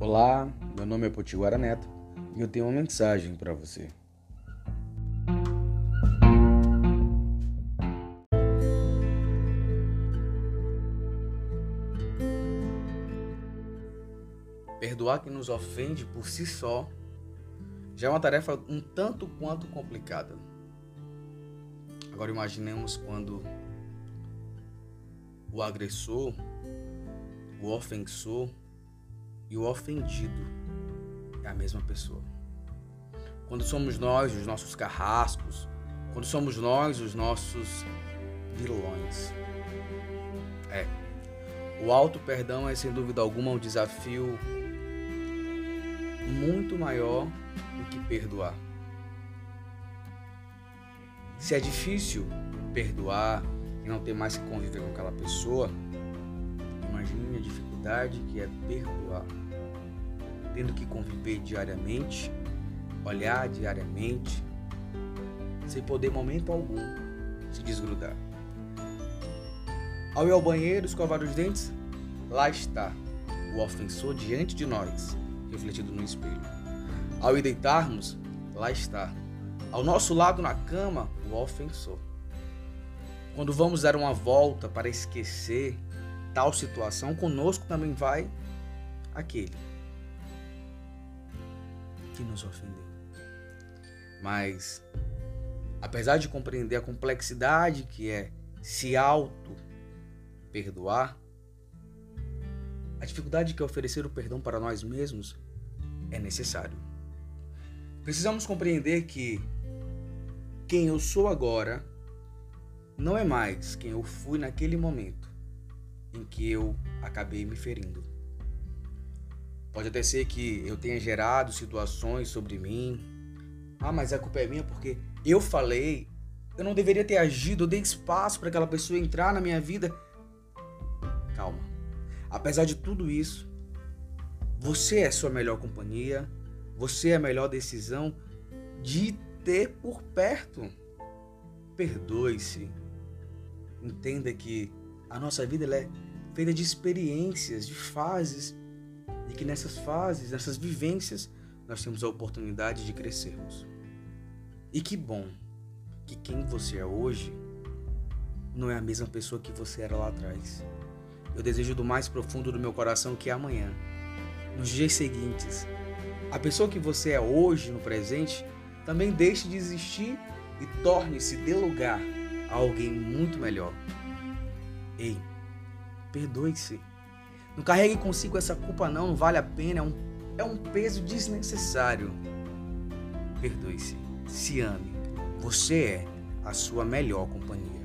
Olá, meu nome é Potiguara Neto e eu tenho uma mensagem para você. Perdoar quem nos ofende por si só já é uma tarefa um tanto quanto complicada. Agora imaginemos quando o agressor, o ofensor e o ofendido é a mesma pessoa. Quando somos nós os nossos carrascos, quando somos nós os nossos vilões. É. O alto perdão é sem dúvida alguma um desafio muito maior do que perdoar. Se é difícil perdoar e não ter mais que conviver com aquela pessoa, que é perdoar. Tendo que conviver diariamente, olhar diariamente, sem poder momento algum se desgrudar. Ao ir ao banheiro escovar os dentes, lá está o ofensor diante de nós, refletido no espelho. Ao ir deitarmos, lá está. Ao nosso lado na cama, o ofensor. Quando vamos dar uma volta para esquecer tal situação, conosco também vai aquele que nos ofendeu. Mas, apesar de compreender a complexidade que é se auto perdoar, a dificuldade que é oferecer o perdão para nós mesmos é necessário. Precisamos compreender que quem eu sou agora não é mais quem eu fui naquele momento em que eu acabei me ferindo. Pode até ser que eu tenha gerado situações sobre mim. Ah, mas a culpa é minha porque eu falei, eu não deveria ter agido, eu dei espaço para aquela pessoa entrar na minha vida. Calma. Apesar de tudo isso, você é sua melhor companhia, você é a melhor decisão de ter por perto. Perdoe-se. Entenda que a nossa vida é feita de experiências, de fases, e que nessas fases, nessas vivências, nós temos a oportunidade de crescermos. E que bom que quem você é hoje não é a mesma pessoa que você era lá atrás. Eu desejo do mais profundo do meu coração que amanhã, nos dias seguintes, a pessoa que você é hoje no presente também deixe de existir e torne-se de lugar a alguém muito melhor. Ei, perdoe-se. Não carregue consigo essa culpa não, não vale a pena, é um, é um peso desnecessário. Perdoe-se, se ame. Você é a sua melhor companhia.